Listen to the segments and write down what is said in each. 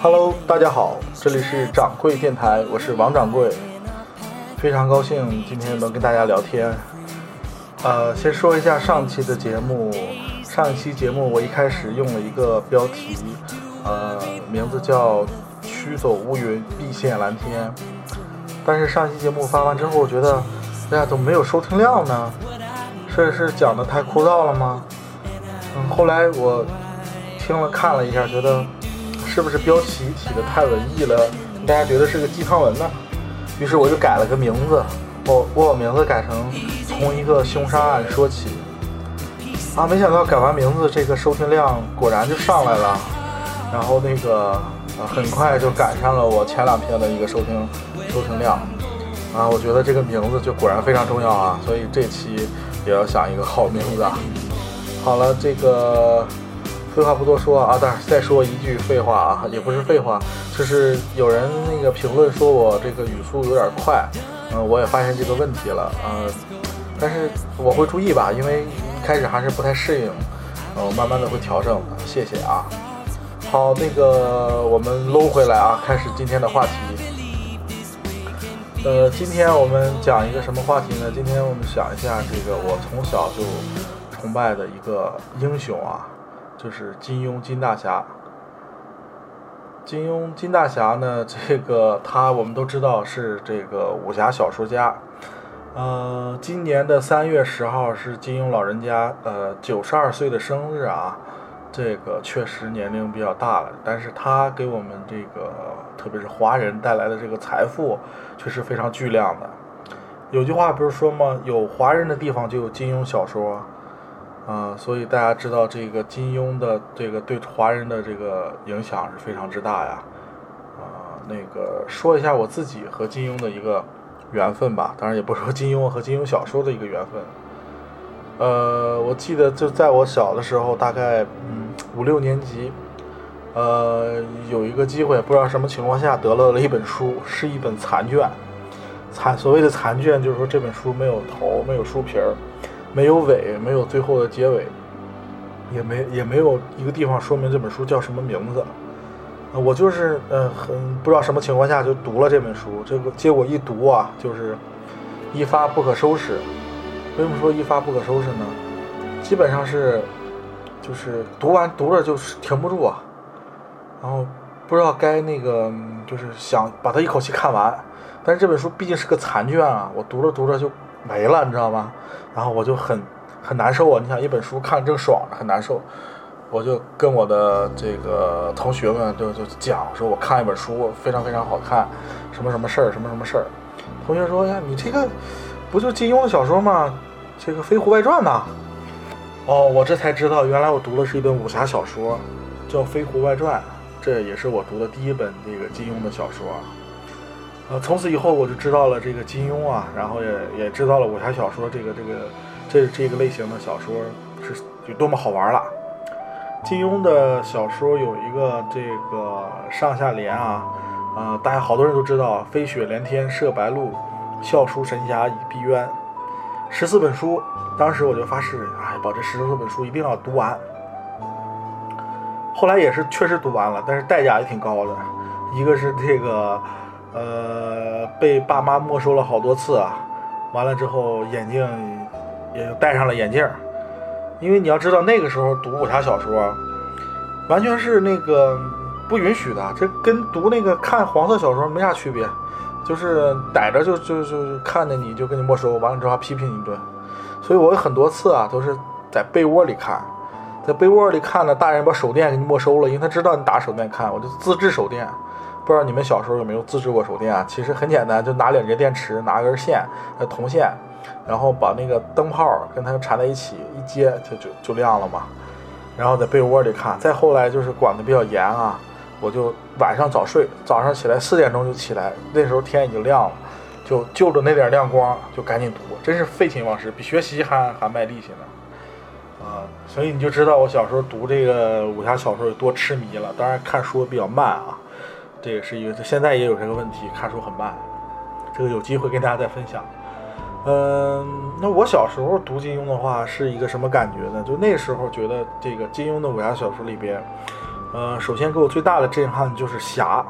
Hello，大家好，这里是掌柜电台，我是王掌柜，非常高兴今天能跟大家聊天。呃，先说一下上期的节目，上一期节目我一开始用了一个标题，呃，名字叫“驱走乌云，必现蓝天”。但是上期节目发完之后，我觉得，哎呀，怎么没有收听量呢？是是讲的太枯燥了吗？嗯，后来我听了看了一下，觉得是不是标题起的太文艺了，大家觉得是个鸡汤文呢？于是我就改了个名字，我我把名字改成从一个凶杀案说起。啊，没想到改完名字，这个收听量果然就上来了，然后那个呃很快就赶上了我前两篇的一个收听收听量。啊，我觉得这个名字就果然非常重要啊，所以这期也要想一个好名字啊。好了，这个废话不多说啊，当然再说一句废话啊，也不是废话，就是有人那个评论说我这个语速有点快，嗯、我也发现这个问题了，呃，但是我会注意吧，因为一开始还是不太适应，呃，我慢慢的会调整的，谢谢啊。好，那个我们搂回来啊，开始今天的话题。呃，今天我们讲一个什么话题呢？今天我们想一下这个我从小就崇拜的一个英雄啊，就是金庸金大侠。金庸金大侠呢，这个他我们都知道是这个武侠小说家。呃，今年的三月十号是金庸老人家呃九十二岁的生日啊，这个确实年龄比较大了，但是他给我们这个特别是华人带来的这个财富却是非常巨量的。有句话不是说吗？有华人的地方就有金庸小说。啊、所以大家知道这个金庸的这个对华人的这个影响是非常之大呀。啊、那个说一下我自己和金庸的一个缘分吧，当然也不说金庸和金庸小说的一个缘分。呃，我记得就在我小的时候，大概嗯五六年级，呃，有一个机会，不知道什么情况下得到了一本书，是一本残卷。残所谓的残卷，就是说这本书没有头，没有书皮儿。没有尾，没有最后的结尾，也没也没有一个地方说明这本书叫什么名字。呃我就是呃很不知道什么情况下就读了这本书，这个结果一读啊，就是一发不可收拾。为什么说一发不可收拾呢？基本上是就是读完读着就是停不住啊，然后不知道该那个就是想把它一口气看完，但是这本书毕竟是个残卷啊，我读着读着就没了，你知道吗？然后我就很很难受啊！你想一本书看正爽着，很难受，我就跟我的这个同学们就就讲说，我看一本书非常非常好看，什么什么事儿，什么什么事儿。同学说呀，你这个不就金庸的小说吗？这个《飞狐外传》呐。哦，我这才知道，原来我读的是一本武侠小说，叫《飞狐外传》，这也是我读的第一本这个金庸的小说。呃，从此以后我就知道了这个金庸啊，然后也也知道了武侠小说这个这个这这个类型的小说是有多么好玩了。金庸的小说有一个这个上下联啊，呃，大家好多人都知道“飞雪连天射白鹿，笑书神侠倚碧鸳”，十四本书。当时我就发誓，哎，把这十四本书一定要读完。后来也是确实读完了，但是代价也挺高的，一个是这个。呃，被爸妈没收了好多次啊！完了之后，眼镜也戴上了眼镜因为你要知道，那个时候读武侠小说，完全是那个不允许的，这跟读那个看黄色小说没啥区别，就是逮着就就就看着你就给你没收，完了之后还批评你一顿。所以我有很多次啊，都是在被窝里看，在被窝里看呢，大人把手电给你没收了，因为他知道你打手电看，我就自制手电。不知道你们小时候有没有自制过手电啊？其实很简单，就拿两节电池，拿根线，呃，铜线，然后把那个灯泡跟它缠在一起，一接就就就亮了嘛。然后在被窝里看。再后来就是管的比较严啊，我就晚上早睡，早上起来四点钟就起来，那时候天已经亮了，就就着那点亮光就赶紧读，真是废寝忘食，比学习还还卖力气呢。啊，所以你就知道我小时候读这个武侠小说有多痴迷了。当然看书比较慢啊。这也是一个，现在也有这个问题，看书很慢。这个有机会跟大家再分享。嗯，那我小时候读金庸的话是一个什么感觉呢？就那时候觉得这个金庸的武侠小说里边，呃，首先给我最大的震撼就是侠，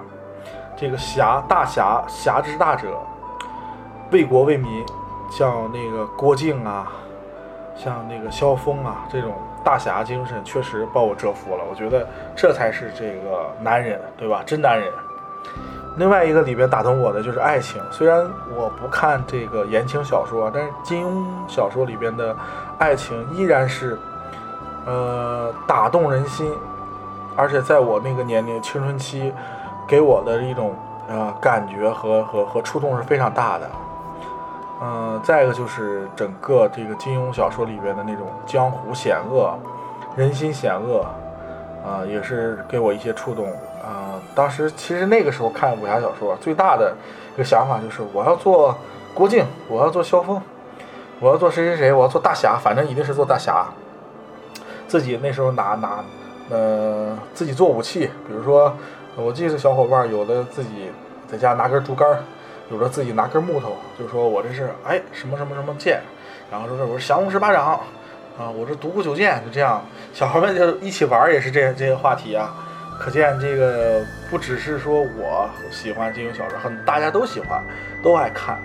这个侠大侠侠之大者，为国为民，像那个郭靖啊，像那个萧峰啊这种大侠精神，确实把我折服了。我觉得这才是这个男人，对吧？真男人。另外一个里边打动我的就是爱情，虽然我不看这个言情小说，但是金庸小说里边的爱情依然是，呃，打动人心，而且在我那个年龄青春期，给我的一种呃感觉和和和触动是非常大的。嗯，再一个就是整个这个金庸小说里边的那种江湖险恶，人心险恶，啊，也是给我一些触动。当时其实那个时候看武侠小说，最大的一个想法就是我要做郭靖，我要做萧峰，我要做谁谁谁，我要做大侠，反正一定是做大侠。自己那时候拿拿，呃，自己做武器，比如说，我记得小伙伴有的自己在家拿根竹竿，有的自己拿根木头，就说我这是哎什么什么什么剑，然后说是我是降龙十八掌，啊，我是独孤九剑，就这样，小孩们就一起玩也是这这些话题啊。可见这个不只是说我喜欢金庸小说，很大家都喜欢，都爱看。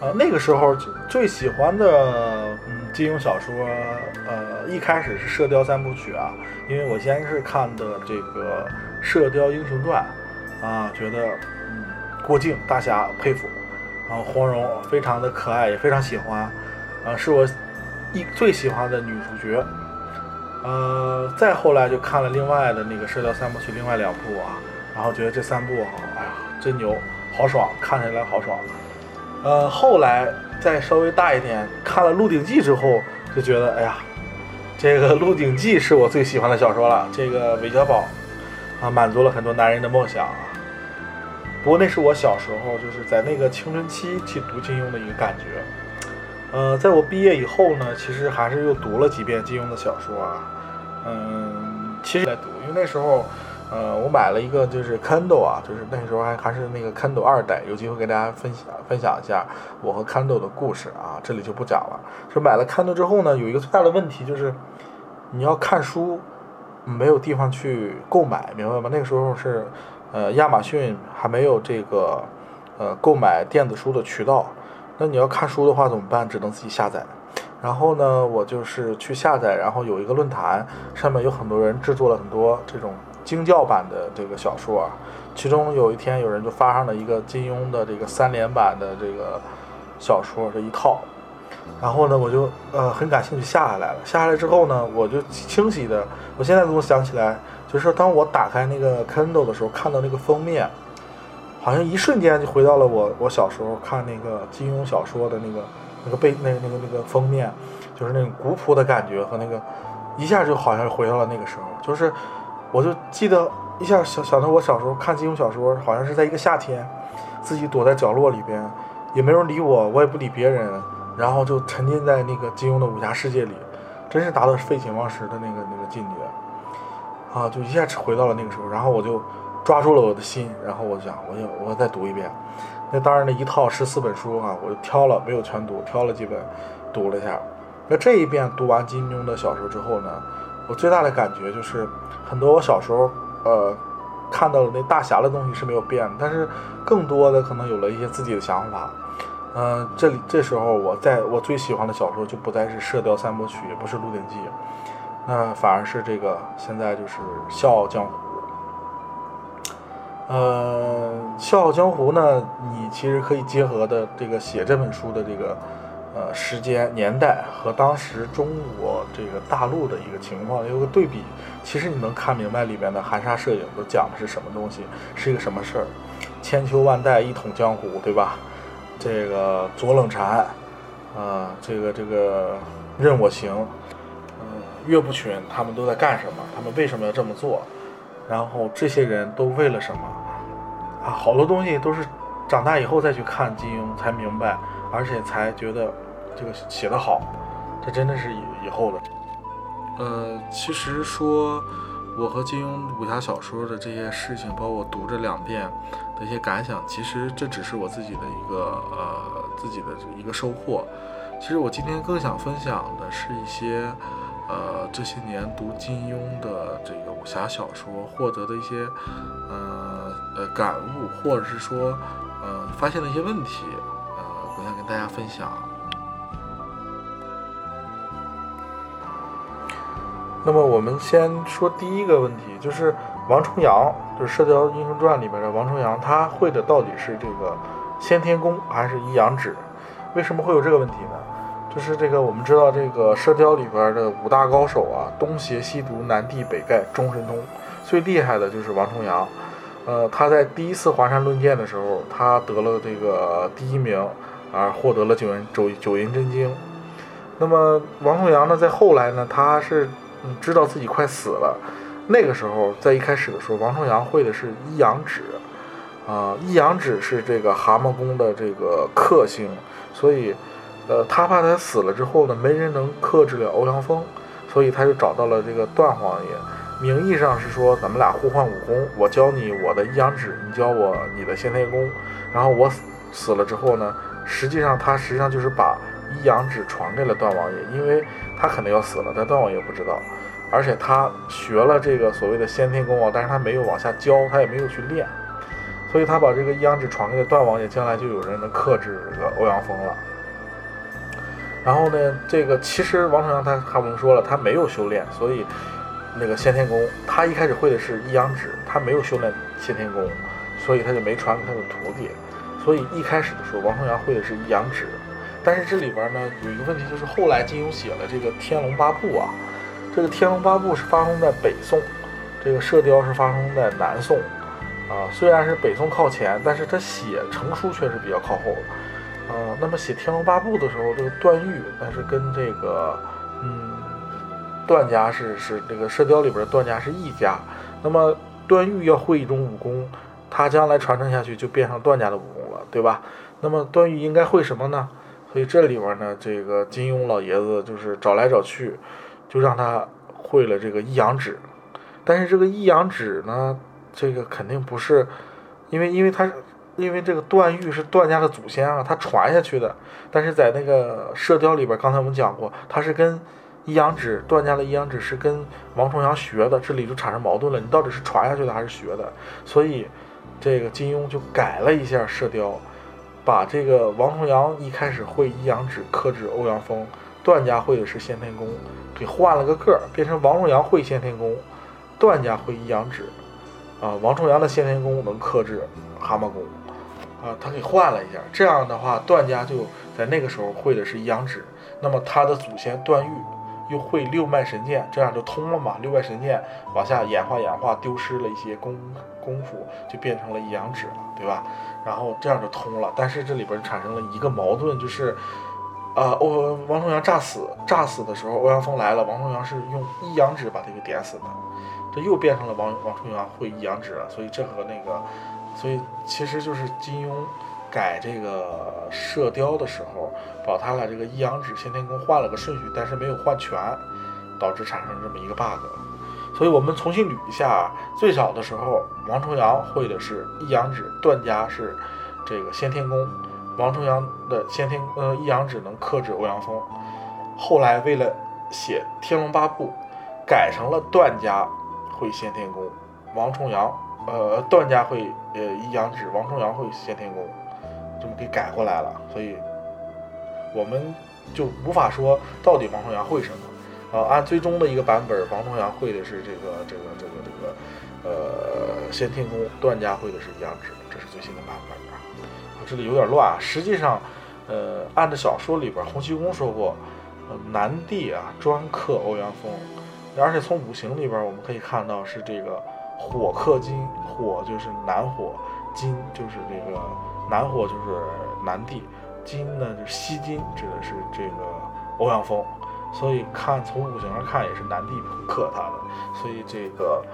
呃，那个时候最喜欢的嗯金庸小说，呃，一开始是《射雕三部曲》啊，因为我先是看的这个《射雕英雄传》，啊，觉得嗯郭靖大侠佩服，然后黄蓉非常的可爱，也非常喜欢，啊，是我一最喜欢的女主角。呃，再后来就看了另外的那个《射雕三部曲》另外两部啊，然后觉得这三部，哎呀，真牛，好爽，看起来好爽。呃，后来再稍微大一点，看了《鹿鼎记》之后，就觉得，哎呀，这个《鹿鼎记》是我最喜欢的小说了。这个韦小宝啊，满足了很多男人的梦想啊。不过那是我小时候，就是在那个青春期去读金庸的一个感觉。呃，在我毕业以后呢，其实还是又读了几遍金庸的小说啊。嗯，其实在读，因为那时候，呃，我买了一个就是 Kindle 啊，就是那时候还还是那个 Kindle 二代，有机会给大家分享分享一下我和 Kindle 的故事啊，这里就不讲了。是买了 Kindle 之后呢，有一个最大的问题就是，你要看书，没有地方去购买，明白吗？那个时候是，呃，亚马逊还没有这个，呃，购买电子书的渠道。那你要看书的话怎么办？只能自己下载。然后呢，我就是去下载，然后有一个论坛，上面有很多人制作了很多这种精教版的这个小说。其中有一天，有人就发上了一个金庸的这个三连版的这个小说这一套。然后呢，我就呃很感兴趣下下来了。下下来之后呢，我就清晰的，我现在都能想起来，就是当我打开那个 Kindle 的时候，看到那个封面。好像一瞬间就回到了我我小时候看那个金庸小说的那个那个背那个那个那个封面，就是那种古朴的感觉和那个一下就好像回到了那个时候，就是我就记得一下想想到我小时候看金庸小说，好像是在一个夏天，自己躲在角落里边，也没人理我，我也不理别人，然后就沉浸在那个金庸的武侠世界里，真是达到废寝忘食的那个那个境界啊！就一下回到了那个时候，然后我就。抓住了我的心，然后我想，我就我再读一遍。那当然，那一套十四本书啊，我就挑了，没有全读，挑了几本读了一下。那这一遍读完金庸的小说之后呢，我最大的感觉就是，很多我小时候呃看到的那大侠的东西是没有变，但是更多的可能有了一些自己的想法。嗯，这里这时候我在我最喜欢的小说就不再是《射雕三部曲》，也不是《鹿鼎记》，那反而是这个现在就是《笑傲江湖》。呃，《笑傲江湖》呢，你其实可以结合的这个写这本书的这个呃时间年代和当时中国这个大陆的一个情况有个对比，其实你能看明白里面的含沙射影都讲的是什么东西，是一个什么事儿。千秋万代一统江湖，对吧？这个左冷禅，啊，这个这个任我行，嗯，岳不群，他们都在干什么？他们为什么要这么做？然后这些人都为了什么啊？好多东西都是长大以后再去看金庸才明白，而且才觉得这个写得好。这真的是以以后的。呃，其实说我和金庸武侠小说的这些事情，包括读这两遍的一些感想，其实这只是我自己的一个呃自己的一个收获。其实我今天更想分享的是一些呃这些年读金庸的这个武侠小说获得的一些呃呃感悟，或者是说呃发现的一些问题，呃我想跟大家分享。那么我们先说第一个问题，就是王重阳，就是《射雕英雄传》里边的王重阳，他会的到底是这个先天功还是一阳指？为什么会有这个问题呢？就是这个我们知道，这个《射雕》里边的五大高手啊，东邪西毒南帝北丐中神通，最厉害的就是王重阳。呃，他在第一次华山论剑的时候，他得了这个第一名，而获得了九阴九九阴真经。那么王重阳呢，在后来呢，他是知道自己快死了。那个时候，在一开始的时候，王重阳会的是一阳指，啊，一阳指是这个蛤蟆功的这个克星，所以，呃，他怕他死了之后呢，没人能克制了欧阳锋，所以他就找到了这个段王爷。名义上是说咱们俩互换武功，我教你我的一阳指，你教我你的先天功。然后我死死了之后呢，实际上他实际上就是把一阳指传给了段王爷，因为他肯定要死了，但段王爷不知道。而且他学了这个所谓的先天功啊，但是他没有往下教，他也没有去练，所以他把这个一阳指传给了段王爷，将来就有人能克制这个欧阳锋了。然后呢，这个其实王重阳他他们说了，他没有修炼，所以。那个先天功，他一开始会的是一阳指，他没有修炼先天功，所以他就没传给他的徒弟。所以一开始的时候，王重阳会的是一阳指。但是这里边呢有一个问题，就是后来金庸写了这个《天龙八部》啊，这个《天龙八部》是发生在北宋，这个《射雕》是发生在南宋啊。虽然是北宋靠前，但是他写成书却是比较靠后。呃，那么写《天龙八部》的时候，这个段誉，但是跟这个嗯。段家是是这个《射雕》里边的段家是一家，那么段誉要会一种武功，他将来传承下去就变成段家的武功了，对吧？那么段誉应该会什么呢？所以这里边呢，这个金庸老爷子就是找来找去，就让他会了这个一阳指。但是这个一阳指呢，这个肯定不是，因为因为他因为这个段誉是段家的祖先啊，他传下去的。但是在那个《射雕》里边，刚才我们讲过，他是跟。一阳指，段家的一阳指是跟王重阳学的，这里就产生矛盾了。你到底是传下去的还是学的？所以，这个金庸就改了一下射雕，把这个王重阳一开始会一阳指克制欧阳锋，段家会的是先天功，给换了个个儿，变成王重阳会先天功，段家会一阳指，啊，王重阳的先天功能克制蛤蟆功，啊，他给换了一下。这样的话，段家就在那个时候会的是一阳指，那么他的祖先段誉。又会六脉神剑，这样就通了嘛？六脉神剑往下演化演化，丢失了一些功功夫，就变成了一阳指了，对吧？然后这样就通了。但是这里边产生了一个矛盾，就是，呃，欧王重阳炸死，炸死的时候，欧阳锋来了，王重阳是用一阳指把他给点死的，这又变成了王王重阳会一阳指了。所以这和那个，所以其实就是金庸。改这个射雕的时候，把他俩这个一阳指先天功换了个顺序，但是没有换全，导致产生这么一个 bug。所以我们重新捋一下，最早的时候，王重阳会的是一阳指，段家是这个先天功，王重阳的先天呃一阳指能克制欧阳锋。后来为了写《天龙八部》，改成了段家会先天功，王重阳呃段家会呃一阳指，王重阳会先天功。这么给改过来了，所以我们就无法说到底王重阳会什么。啊，按最终的一个版本，王重阳会的是这个这个这个这个呃先天功，段家会的是一阳指，这是最新的版本啊。这里有点乱啊，实际上，呃，按照小说里边，洪七公说过，呃南帝啊专克欧阳锋，而且从五行里边我们可以看到是这个火克金，火就是南火，金就是这个。南火就是南帝，金呢就是西金，指的是这个欧阳锋，所以看从五行上看也是南帝克他的，所以这个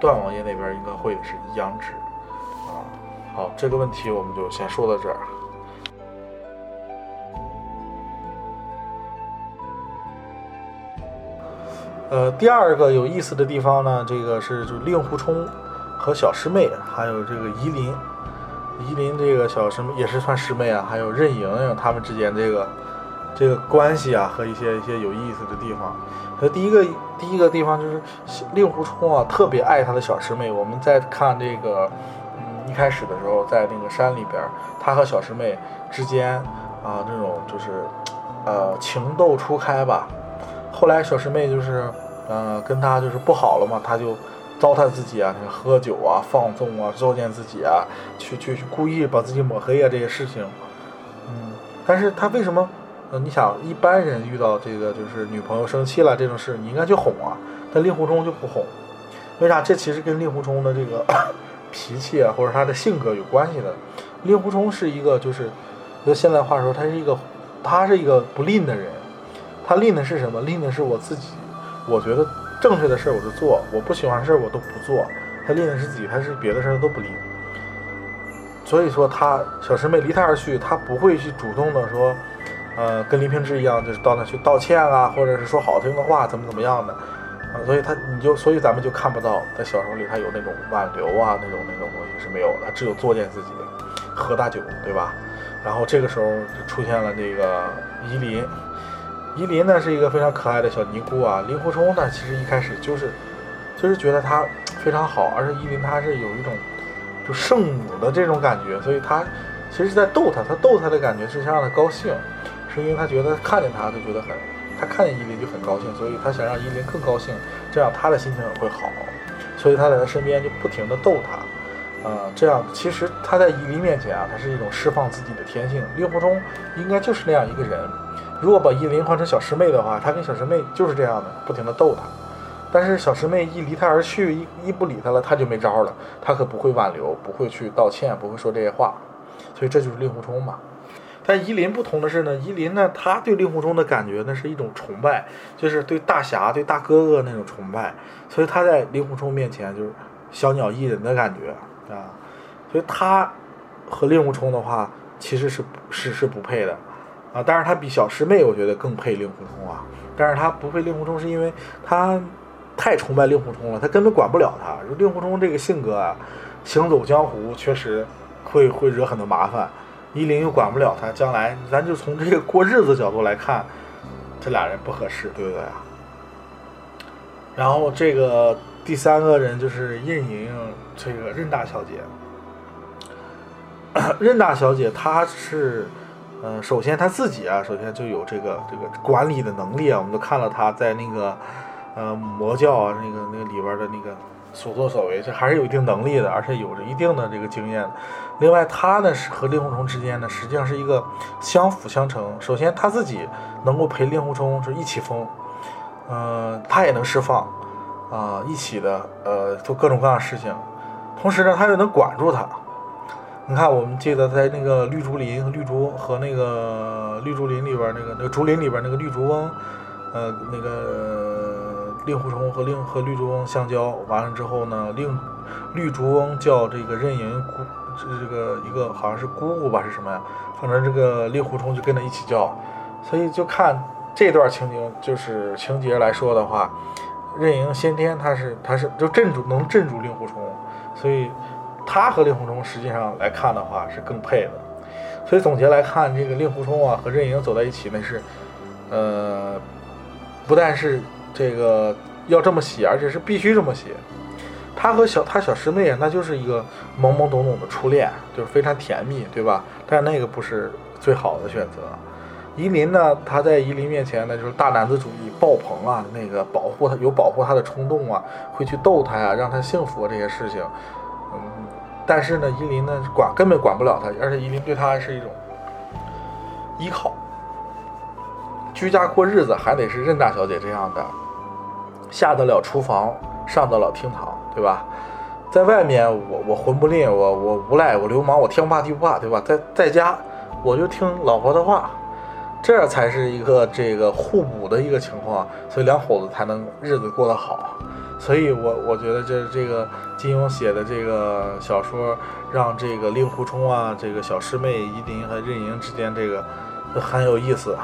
段王爷那边应该会是一阳指啊。好，这个问题我们就先说到这儿。呃，第二个有意思的地方呢，这个是就令狐冲和小师妹，还有这个夷陵，夷陵这个小师妹也是算师妹啊，还有任盈盈他们之间这个这个关系啊，和一些一些有意思的地方。那第一个第一个地方就是令狐冲啊，特别爱他的小师妹。我们在看这个，嗯，一开始的时候，在那个山里边，他和小师妹之间啊，这种就是呃情窦初开吧。后来小师妹就是呃跟他就是不好了嘛，他就糟蹋自己啊，喝酒啊、放纵啊、作践自己啊，去去去故意把自己抹黑啊这些事情。嗯，但是他为什么？呃，你想一般人遇到这个就是女朋友生气了这种事，你应该去哄啊，但令狐冲就不哄，为啥？这其实跟令狐冲的这个 脾气啊，或者他的性格有关系的。令狐冲是一个就是用现在话说，他是一个他是一个不吝的人，他吝的是什么？吝的是我自己，我觉得正确的事儿我就做，我不喜欢事儿我都不做。他吝的是自己，他是别的事儿都不吝。所以说他小师妹离他而去，他不会去主动的说。呃，跟林平之一样，就是到那去道歉啊，或者是说好听的话，怎么怎么样的，啊，所以他你就所以咱们就看不到在小说里他有那种挽留啊那种那种东西是没有的，只有作践自己，喝大酒，对吧？然后这个时候就出现了这个夷陵，夷陵呢是一个非常可爱的小尼姑啊，令狐冲呢其实一开始就是就是觉得她非常好，而且夷陵他是有一种就圣母的这种感觉，所以他其实是在逗他，他逗他的感觉是想让他高兴。是因为他觉得看见他，就觉得很，他看见依林就很高兴，所以他想让依林更高兴，这样他的心情也会好，所以他在他身边就不停的逗他，啊，这样其实他在依林面前啊，他是一种释放自己的天性。令狐冲应该就是那样一个人，如果把依林换成小师妹的话，他跟小师妹就是这样的，不停的逗她，但是小师妹一离他而去，一一不理他了，他就没招了，他可不会挽留，不会去道歉，不会说这些话，所以这就是令狐冲嘛。但依琳不同的是呢，依琳呢，他对令狐冲的感觉呢是一种崇拜，就是对大侠、对大哥哥那种崇拜，所以他在令狐冲面前就是小鸟依人的感觉啊，所以他和令狐冲的话其实是是是不配的啊，但是他比小师妹我觉得更配令狐冲啊，但是他不配令狐冲是因为他太崇拜令狐冲了，他根本管不了他，令狐冲这个性格啊，行走江湖确实会会惹很多麻烦。依琳又管不了他，将来咱就从这个过日子角度来看，这俩人不合适，对不对啊？然后这个第三个人就是任盈盈，这个任大小姐。任大小姐她是，嗯，首先他自己啊，首先就有这个这个管理的能力啊，我们都看了他在那个，呃，魔教啊那个那个里边的那个。所作所为，这还是有一定能力的，而且有着一定的这个经验。另外，他呢是和令狐冲之间呢，实际上是一个相辅相成。首先，他自己能够陪令狐冲是一起疯，嗯，他也能释放，啊，一起的呃做各种各样的事情。同时呢，他又能管住他。你看，我们记得在那个绿竹林、绿竹和那个绿竹林里边那个那个竹林里边那个绿竹翁，呃，那个。令狐冲和令和绿竹翁相交完了之后呢，令绿竹翁叫这个任盈姑，这个一个好像是姑姑吧，是什么呀？反正这个令狐冲就跟他一起叫，所以就看这段情景，就是情节来说的话，任盈先天他是他是就镇住能镇住令狐冲，所以他和令狐冲实际上来看的话是更配的。所以总结来看，这个令狐冲啊和任盈走在一起那是，呃，不但是。这个要这么写，而且是必须这么写。他和小他小师妹啊，那就是一个懵懵懂懂的初恋，就是非常甜蜜，对吧？但那个不是最好的选择。夷陵呢，他在夷陵面前呢，就是大男子主义爆棚啊，那个保护他有保护他的冲动啊，会去逗他呀，让他幸福啊这些事情。但是呢，夷陵呢管根本管不了他，而且夷陵对他是一种依靠。居家过日子还得是任大小姐这样的。下得了厨房，上得了厅堂，对吧？在外面，我我混不吝，我我无赖，我流氓，我天不怕地不怕，对吧？在在家，我就听老婆的话，这才是一个这个互补的一个情况，所以两口子才能日子过得好。所以我我觉得这这个金庸写的这个小说，让这个令狐冲啊，这个小师妹夷陵和任盈之间这个很有意思。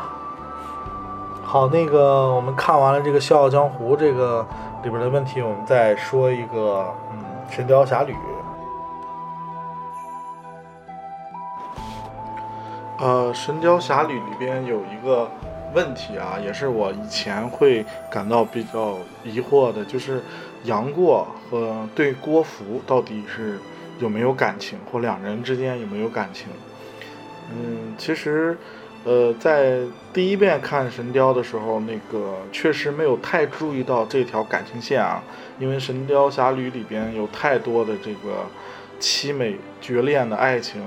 好，那个我们看完了这个《笑傲江湖》这个里边的问题，我们再说一个，嗯，《神雕侠侣》。呃，《神雕侠侣》里边有一个问题啊，也是我以前会感到比较疑惑的，就是杨过和对郭芙到底是有没有感情，或两人之间有没有感情？嗯，其实。呃，在第一遍看《神雕》的时候，那个确实没有太注意到这条感情线啊，因为《神雕侠侣》里边有太多的这个凄美绝恋的爱情，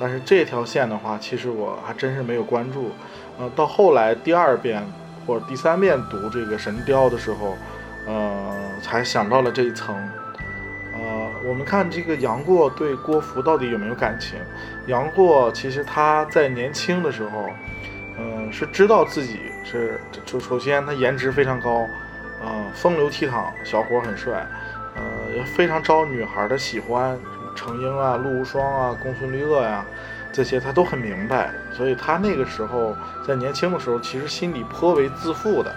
但是这条线的话，其实我还真是没有关注。呃，到后来第二遍或者第三遍读这个《神雕》的时候，呃，才想到了这一层。呃我们看这个杨过对郭芙到底有没有感情？杨过其实他在年轻的时候，嗯，是知道自己是就首先他颜值非常高，呃，风流倜傥，小伙很帅，呃，也非常招女孩的喜欢，程英啊、陆无双啊、公孙绿萼呀，这些他都很明白，所以他那个时候在年轻的时候，其实心里颇为自负的。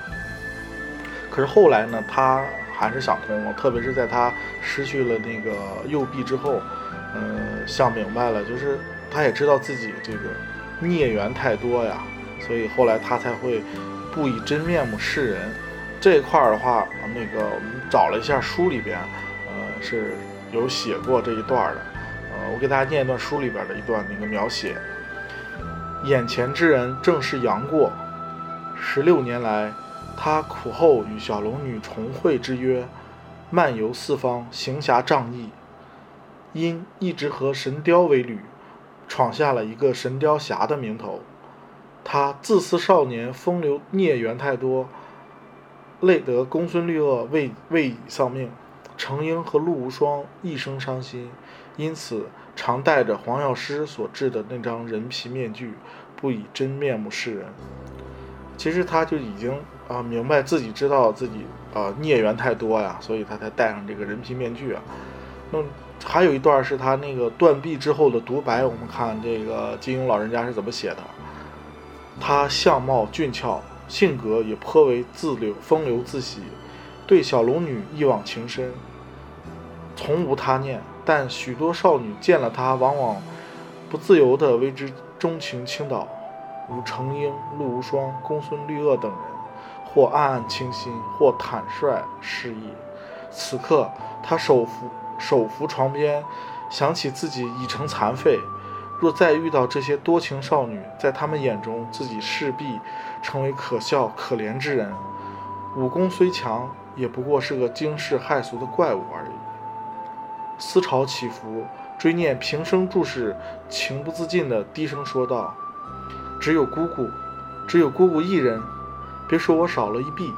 可是后来呢，他。还是想通了，特别是在他失去了那个右臂之后，嗯，想明白了，就是他也知道自己这个孽缘太多呀，所以后来他才会不以真面目示人。这一块儿的话，那个我们找了一下书里边，呃，是有写过这一段的，呃，我给大家念一段书里边的一段那个描写。眼前之人正是杨过，十六年来。他苦候与小龙女重会之约，漫游四方，行侠仗义。因一直和神雕为侣，闯下了一个神雕侠的名头。他自私少年，风流孽缘太多，累得公孙绿萼为为已丧命，程英和陆无双一生伤心，因此常戴着黄药师所制的那张人皮面具，不以真面目示人。其实他就已经。啊，明白自己知道自己啊孽缘太多呀，所以他才戴上这个人皮面具啊。那还有一段是他那个断臂之后的独白，我们看这个金庸老人家是怎么写的。他相貌俊俏，性格也颇为自流风流自喜，对小龙女一往情深，从无他念。但许多少女见了他，往往不自由地为之钟情倾倒，如程英、陆无双、公孙绿萼等人。或暗暗倾心，或坦率示意。此刻，他手扶手扶床边，想起自己已成残废，若再遇到这些多情少女，在他们眼中，自己势必成为可笑可怜之人。武功虽强，也不过是个惊世骇俗的怪物而已。思潮起伏，追念平生注视，情不自禁地低声说道：“只有姑姑，只有姑姑一人。”别说我少了一臂，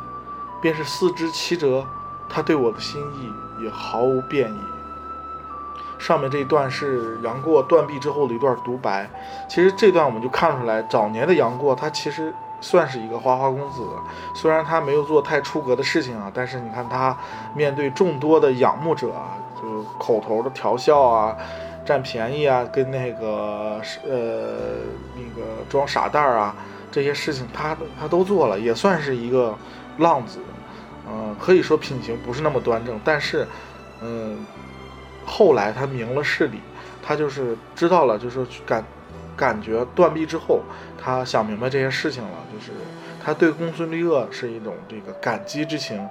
便是四肢七折，他对我的心意也毫无变异。上面这一段是杨过断臂之后的一段独白。其实这段我们就看出来，早年的杨过他其实算是一个花花公子，虽然他没有做太出格的事情啊，但是你看他面对众多的仰慕者啊，就口头的调笑啊，占便宜啊，跟那个呃那个装傻蛋儿啊。这些事情他他都做了，也算是一个浪子，嗯，可以说品行不是那么端正，但是，嗯，后来他明了事理，他就是知道了，就是感感觉断臂之后，他想明白这些事情了，就是他对公孙绿萼是一种这个感激之情，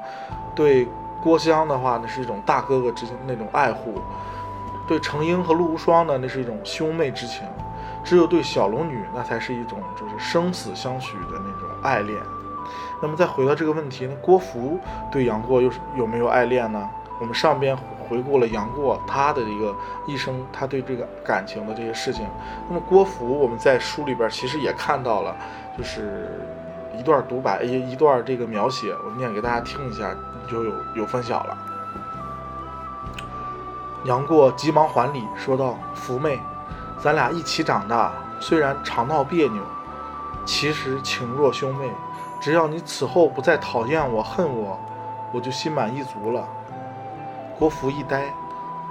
对郭襄的话那是一种大哥哥之间那种爱护，对程英和陆无双呢那是一种兄妹之情。只有对小龙女，那才是一种就是生死相许的那种爱恋。那么再回到这个问题，那郭芙对杨过又是有没有爱恋呢？我们上边回顾了杨过他的一个一生，他对这个感情的这些事情。那么郭芙，我们在书里边其实也看到了，就是一段独白，一一段这个描写，我念给大家听一下，就有有分晓了。杨过急忙还礼，说道：“福妹。”咱俩一起长大，虽然常闹别扭，其实情若兄妹。只要你此后不再讨厌我、恨我，我就心满意足了。郭芙一呆，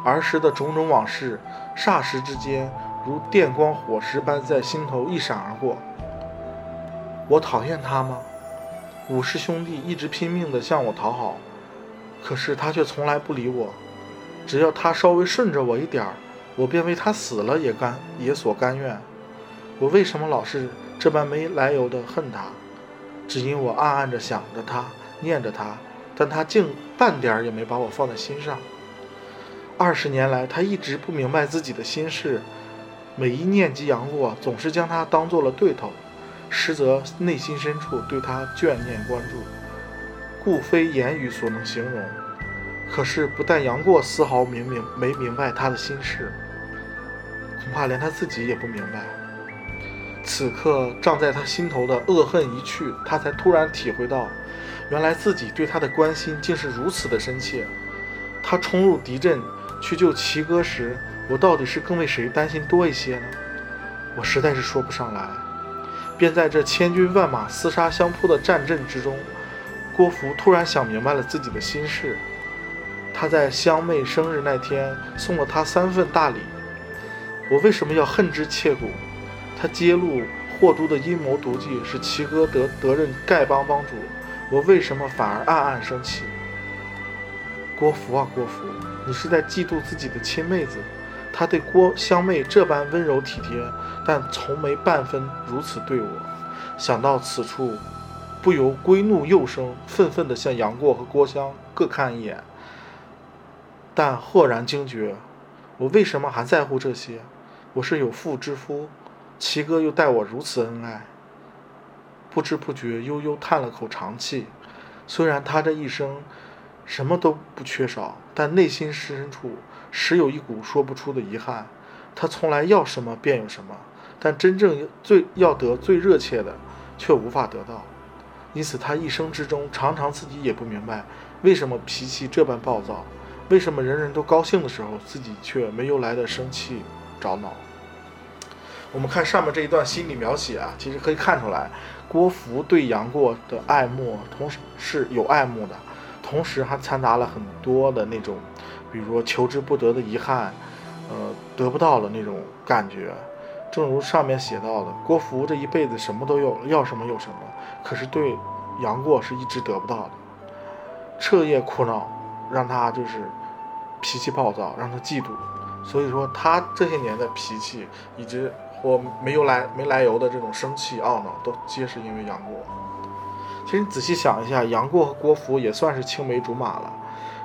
儿时的种种往事，霎时之间如电光火石般在心头一闪而过。我讨厌他吗？五师兄弟一直拼命地向我讨好，可是他却从来不理我。只要他稍微顺着我一点儿，我便为他死了也甘也所甘愿。我为什么老是这般没来由的恨他？只因我暗暗着想着他，念着他，但他竟半点儿也没把我放在心上。二十年来，他一直不明白自己的心事，每一念及杨过，总是将他当做了对头。实则内心深处对他眷念关注，故非言语所能形容。可是不但杨过丝毫明明没明白他的心事，恐怕连他自己也不明白。此刻胀在他心头的恶恨一去，他才突然体会到，原来自己对他的关心竟是如此的深切。他冲入敌阵去救齐哥时，我到底是更为谁担心多一些呢？我实在是说不上来。便在这千军万马厮杀相扑的战阵之中，郭芙突然想明白了自己的心事。他在香妹生日那天送了她三份大礼，我为什么要恨之切骨？他揭露霍都的阴谋毒计，使齐哥得得任丐帮帮主，我为什么反而暗暗生气？郭芙啊，郭芙，你是在嫉妒自己的亲妹子？他对郭香妹这般温柔体贴，但从没半分如此对我。想到此处，不由归怒又生，愤愤地向杨过和郭襄各看一眼。但豁然惊觉，我为什么还在乎这些？我是有妇之夫，齐哥又待我如此恩爱。不知不觉悠悠叹了口长气。虽然他这一生什么都不缺少，但内心深处。时有一股说不出的遗憾，他从来要什么便有什么，但真正最要得最热切的，却无法得到。因此，他一生之中常常自己也不明白，为什么脾气这般暴躁，为什么人人都高兴的时候，自己却没由来的生气着恼。我们看上面这一段心理描写啊，其实可以看出来，郭芙对杨过的爱慕，同时是有爱慕的，同时还掺杂了很多的那种。比如求之不得的遗憾，呃，得不到的那种感觉，正如上面写到的，郭芙这一辈子什么都有了，要什么有什么，可是对杨过是一直得不到的，彻夜苦恼，让他就是脾气暴躁，让他嫉妒，所以说他这些年的脾气，以及或没有来没来由的这种生气懊恼，都皆是因为杨过。其实你仔细想一下，杨过和郭芙也算是青梅竹马了。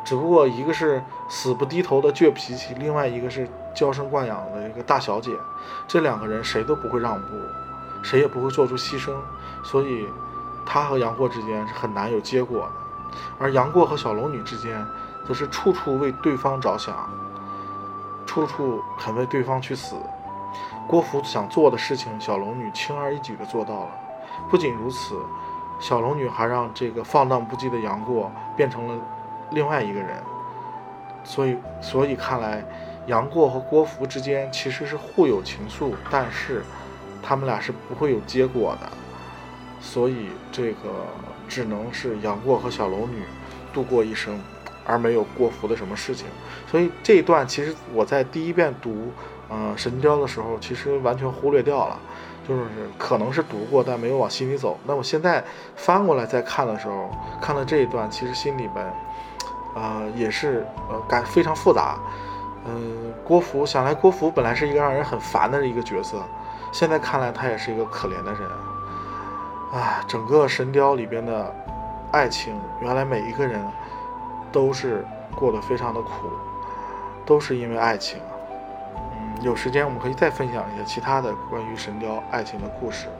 只不过一个是死不低头的倔脾气，另外一个是娇生惯养的一个大小姐，这两个人谁都不会让步，谁也不会做出牺牲，所以他和杨过之间是很难有结果的。而杨过和小龙女之间，则是处处为对方着想，处处肯为对方去死。郭芙想做的事情，小龙女轻而易举地做到了。不仅如此，小龙女还让这个放荡不羁的杨过变成了。另外一个人，所以所以看来，杨过和郭芙之间其实是互有情愫，但是他们俩是不会有结果的，所以这个只能是杨过和小龙女度过一生，而没有郭芙的什么事情。所以这一段其实我在第一遍读呃神雕的时候，其实完全忽略掉了，就是可能是读过，但没有往心里走。那我现在翻过来再看的时候，看到这一段，其实心里边。呃，也是呃，感非常复杂。嗯，郭芙想来，郭芙本来是一个让人很烦的一个角色，现在看来，他也是一个可怜的人。啊，整个神雕里边的爱情，原来每一个人都是过得非常的苦，都是因为爱情。嗯，有时间我们可以再分享一下其他的关于神雕爱情的故事。《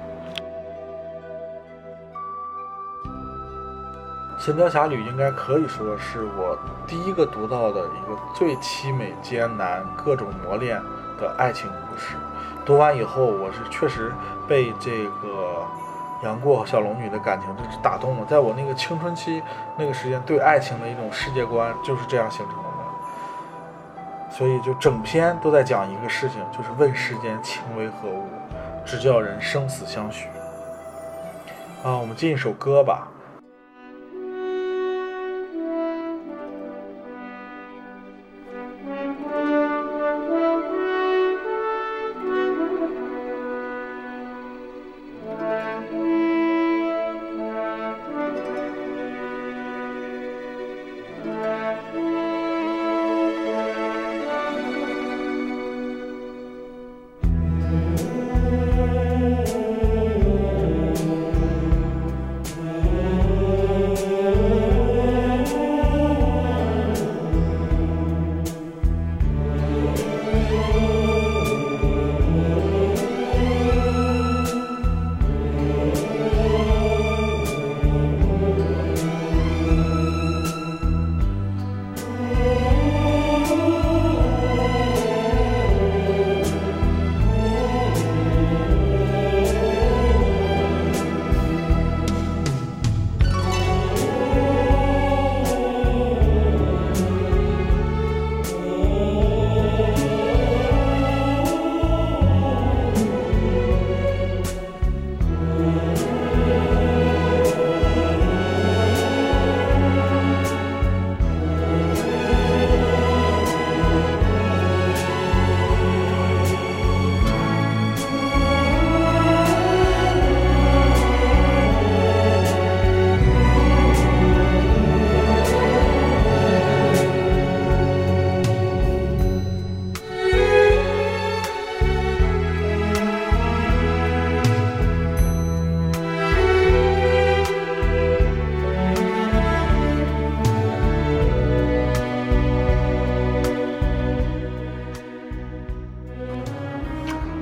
神雕侠侣》应该可以说是我第一个读到的一个最凄美、艰难、各种磨练的爱情故事。读完以后，我是确实被这个杨过和小龙女的感情就是打动了。在我那个青春期那个时间，对爱情的一种世界观就是这样形成的。所以，就整篇都在讲一个事情，就是问世间情为何物，只叫人生死相许。啊，我们进一首歌吧。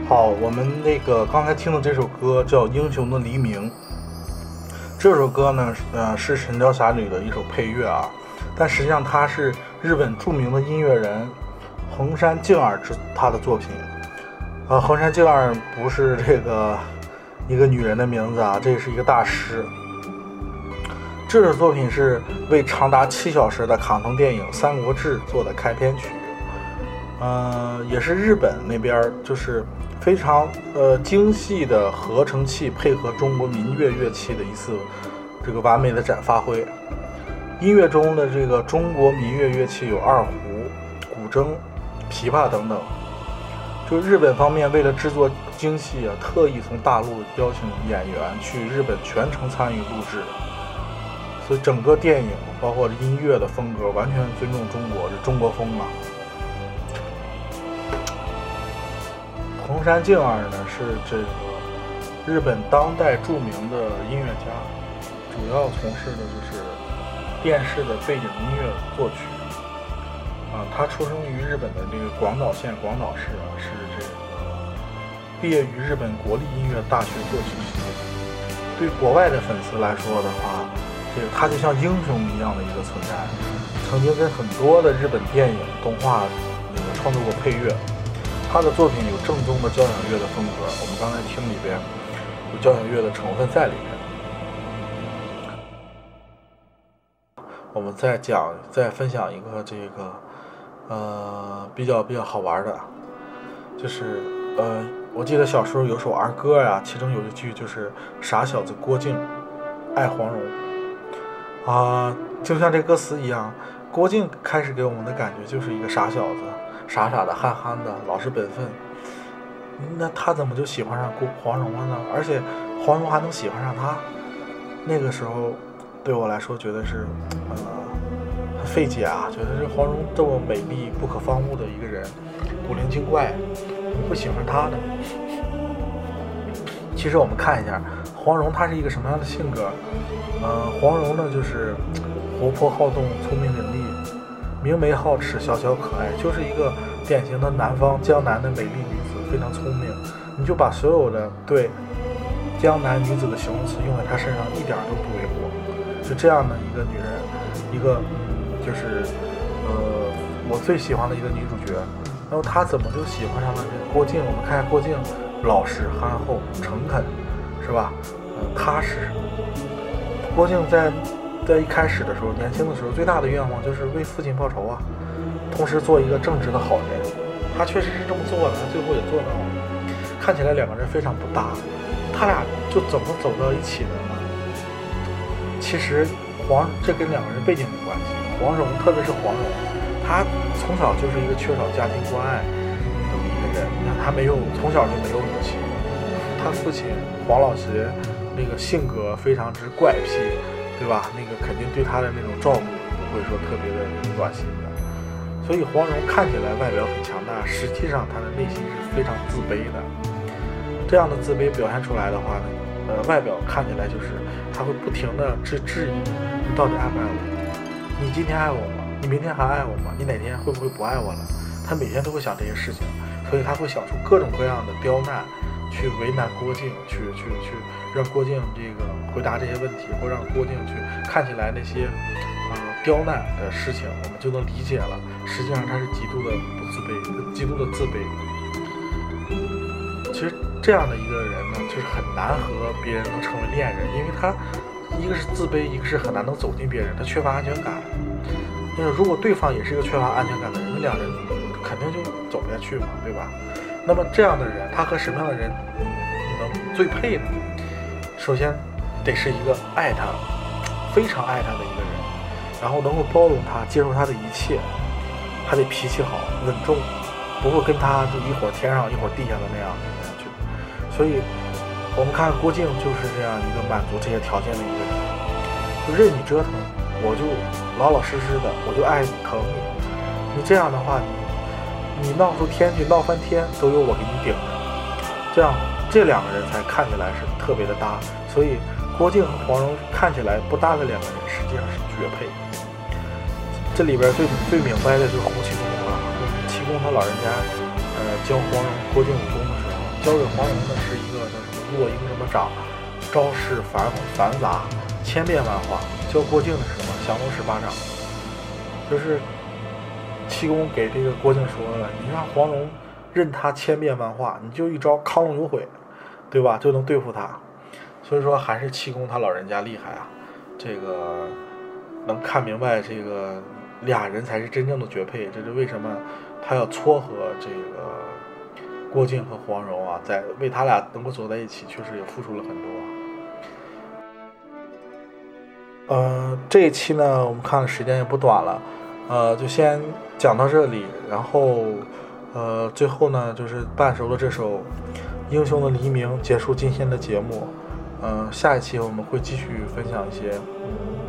好，我们那个刚才听的这首歌叫《英雄的黎明》。这首歌呢，呃，是《神雕侠侣》的一首配乐啊，但实际上它是日本著名的音乐人横山静二之他的作品。呃，横山静二不是这个一个女人的名字啊，这是一个大师。这首作品是为长达七小时的卡通电影《三国志》做的开篇曲，呃，也是日本那边就是非常呃精细的合成器配合中国民乐乐器的一次这个完美的展发挥。音乐中的这个中国民乐乐器有二胡、古筝、琵琶等等。就日本方面为了制作精细啊，特意从大陆邀请演员去日本全程参与录制。所以整个电影包括音乐的风格完全尊重中国，是中国风了。横山静二呢是这个日本当代著名的音乐家，主要从事的就是电视的背景音乐作曲。啊，他出生于日本的这个广岛县广岛市啊，是这个毕业于日本国立音乐大学作曲系。对国外的粉丝来说的话，这个他就像英雄一样的一个存在，曾经跟很多的日本电影、动画那个创作过配乐。他的作品有正宗的交响乐的风格，我们刚才听里边有交响乐的成分在里面。我们再讲，再分享一个这个呃比较比较好玩的，就是呃，我记得小时候有首儿歌呀，其中有一句就是“傻小子郭靖爱黄蓉”。啊，就像这歌词一样，郭靖开始给我们的感觉就是一个傻小子，傻傻的、憨憨的，老实本分。那他怎么就喜欢上郭黄蓉了呢？而且黄蓉还能喜欢上他？那个时候对我来说，觉得是呃很费解啊，觉得这黄蓉这么美丽、不可方物的一个人，古灵精怪，怎么会喜欢他呢？其实我们看一下。黄蓉她是一个什么样的性格？呃，黄蓉呢，就是活泼好动、聪明伶俐、明眉皓齿、小巧可爱，就是一个典型的南方江南的美丽女子，非常聪明。你就把所有的对江南女子的形容词用在她身上，一点都不为过。就这样的一个女人，一个就是呃我最喜欢的一个女主角。然后她怎么就喜欢上了这郭靖？我们看下郭靖，老实憨厚、诚恳。是吧？嗯，踏实。郭靖在在一开始的时候，年轻的时候，最大的愿望就是为父亲报仇啊，同时做一个正直的好人。他确实是这么做的，他最后也做到了。看起来两个人非常不搭，他俩就怎么走到一起的呢？其实黄这跟两个人背景有关系。黄蓉，特别是黄蓉，她从小就是一个缺少家庭关爱的一个人。你看，她没有从小就没有母亲。她父亲黄老邪那个性格非常之怪癖，对吧？那个肯定对他的那种照顾不会说特别的暖心的。所以黄蓉看起来外表很强大，实际上她的内心是非常自卑的。这样的自卑表现出来的话呢，呃，外表看起来就是他会不停的质质疑你到底爱不爱我？你今天爱我吗？你明天还爱我吗？你哪天会不会不爱我了？他每天都会想这些事情，所以他会想出各种各样的刁难。去为难郭靖，去去去让郭靖这个回答这些问题，或让郭靖去看起来那些啊刁难的事情，我们就能理解了。实际上他是极度的不自卑，极度的自卑。其实这样的一个人呢，就是很难和别人能成为恋人，因为他一个是自卑，一个是很难能走进别人，他缺乏安全感。那如果对方也是一个缺乏安全感的人，那两人肯定就走不下去嘛，对吧？那么这样的人，他和什么样的人能最配呢？首先，得是一个爱他、非常爱他的一个人，然后能够包容他、接受他的一切，还得脾气好、稳重，不会跟他就一会儿天上一会儿地下的那样下去。所以，我们看郭靖就是这样一个满足这些条件的一个人，就任你折腾，我就老老实实的，我就爱你疼你。你这样的话，你。闹出天去，闹翻天都有我给你顶着，这样这两个人才看起来是特别的搭。所以郭靖和黄蓉看起来不搭的两个人，实际上是绝配。这里边最最明白的就是洪七公了。七公他老人家，呃，教黄蓉、郭靖武功的时候，教给黄蓉的是一个叫什么落英什么掌，招式繁繁杂，千变万化。教郭靖的是什么降龙十八掌，就是七公给这个郭靖说了，你让黄蓉任他千变万化，你就一招亢龙有悔，对吧？就能对付他。所以说还是七公他老人家厉害啊，这个能看明白这个俩人才是真正的绝配，这是为什么他要撮合这个郭靖和黄蓉啊，在为他俩能够走在一起，确实也付出了很多。呃，这一期呢，我们看的时间也不短了，呃，就先讲到这里，然后呃，最后呢，就是伴熟了这首《英雄的黎明》，结束今天的节目。嗯，下一期我们会继续分享一些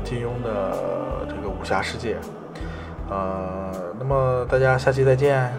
金庸的这个武侠世界。呃，那么大家下期再见。